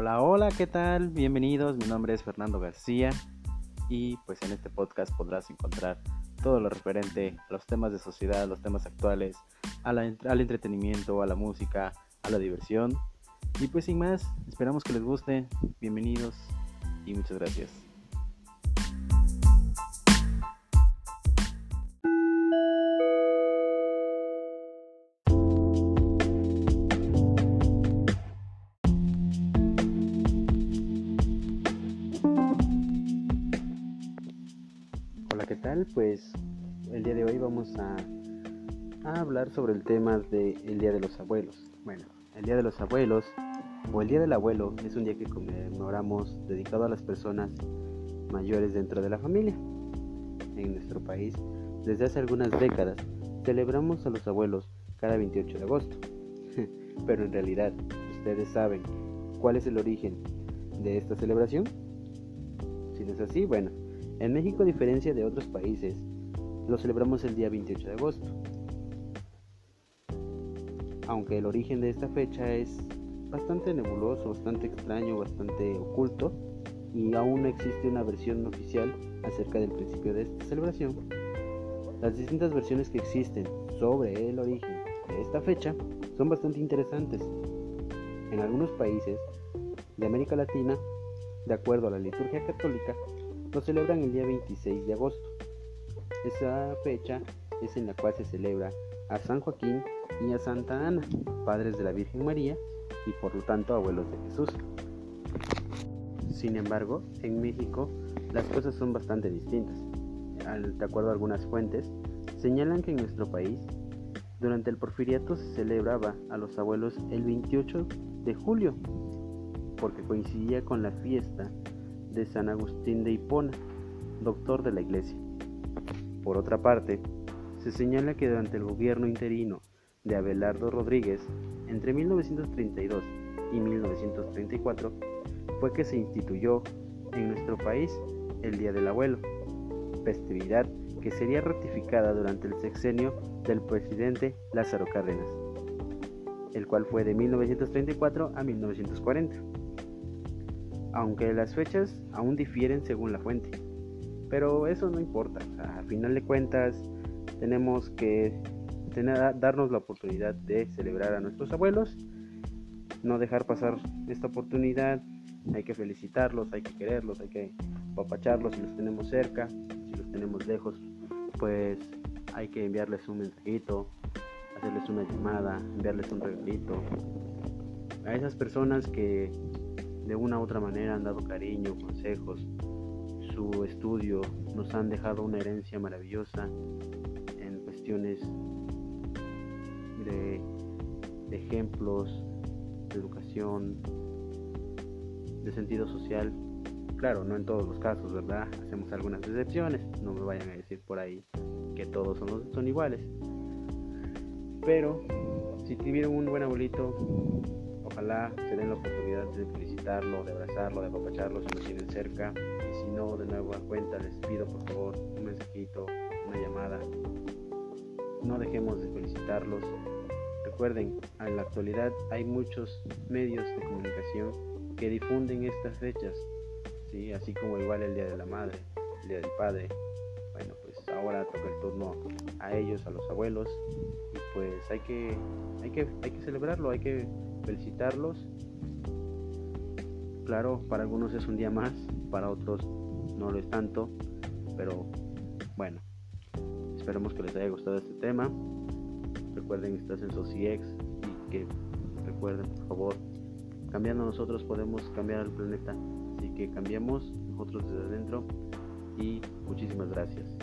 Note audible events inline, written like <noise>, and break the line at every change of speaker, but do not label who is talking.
Hola, hola, ¿qué tal? Bienvenidos, mi nombre es Fernando García y pues en este podcast podrás encontrar todo lo referente a los temas de sociedad, los temas actuales, al entretenimiento, a la música, a la diversión. Y pues sin más, esperamos que les guste. Bienvenidos y muchas gracias. Tal? Pues el día de hoy vamos a, hablar sobre el tema del Día de los Abuelos. Bueno, el Día de los Abuelos o el Día del Abuelo es un día que conmemoramos dedicado a las personas mayores dentro de la familia. En nuestro país, desde hace algunas décadas, celebramos a los abuelos cada 28 de agosto. <laughs> Pero en realidad, ¿ustedes saben cuál es el origen de esta celebración? Si no es así, bueno, en México, a diferencia de otros países, lo celebramos el día 28 de agosto. Aunque el origen de esta fecha es bastante nebuloso, bastante extraño, bastante oculto, y aún no existe una versión oficial acerca del principio de esta celebración, las distintas versiones que existen sobre el origen de esta fecha son bastante interesantes. En algunos países de América Latina, de acuerdo a la liturgia católica, lo celebran el día 26 de agosto. Esa fecha es en la cual se celebra a San Joaquín y a Santa Ana, padres de la Virgen María y por lo tanto abuelos de Jesús. Sin embargo, en México las cosas son bastante distintas. De acuerdo a algunas fuentes, señalan que en nuestro país, durante el porfiriato se celebraba a los abuelos el 28 de julio, porque coincidía con la fiesta de San Agustín de Hipona, doctor de la Iglesia. Por otra parte, se señala que durante el gobierno interino de Abelardo Rodríguez, entre 1932 y 1934, fue que se instituyó en nuestro país el Día del Abuelo, festividad que sería ratificada durante el sexenio del presidente Lázaro Cárdenas, el cual fue de 1934 a 1940 aunque las fechas aún difieren según la fuente. Pero eso no importa, a final de cuentas tenemos que darnos la oportunidad de celebrar a nuestros abuelos, no dejar pasar esta oportunidad, hay que felicitarlos, hay que quererlos, hay que apapacharlos si los tenemos cerca, si los tenemos lejos, pues hay que enviarles un mensajito, hacerles una llamada, enviarles un regalito. A esas personas que de una u otra manera han dado cariño, consejos, su estudio, nos han dejado una herencia maravillosa en cuestiones de, ejemplos, de educación, de sentido social. Claro, no en todos los casos, ¿verdad? Hacemos algunas excepciones, no me vayan a decir por ahí que todos son, son iguales. Pero si tuvieron un buen abuelito, Ojalá se den la oportunidad de felicitarlo, de abrazarlo, de apapacharlo si lo tienen cerca. Y si no, de nuevo a cuenta, les pido por favor un mensajito, una llamada. No dejemos de felicitarlos. Recuerden, en la actualidad hay muchos medios de comunicación que difunden estas fechas, ¿sí? así como igual el Día de la Madre, el Día del Padre. Bueno, pues ahora toca el turno a ellos, a los abuelos, y pues hay que, hay que, hay que celebrarlo, hay que felicitarlos. Claro, para algunos es un día más, para otros no lo es tanto, pero bueno, esperemos que les haya gustado este tema. Recuerden que estás en Sociex y que recuerden, por favor, cambiando nosotros podemos cambiar al planeta. Así que cambiemos nosotros desde adentro y muchísimas gracias.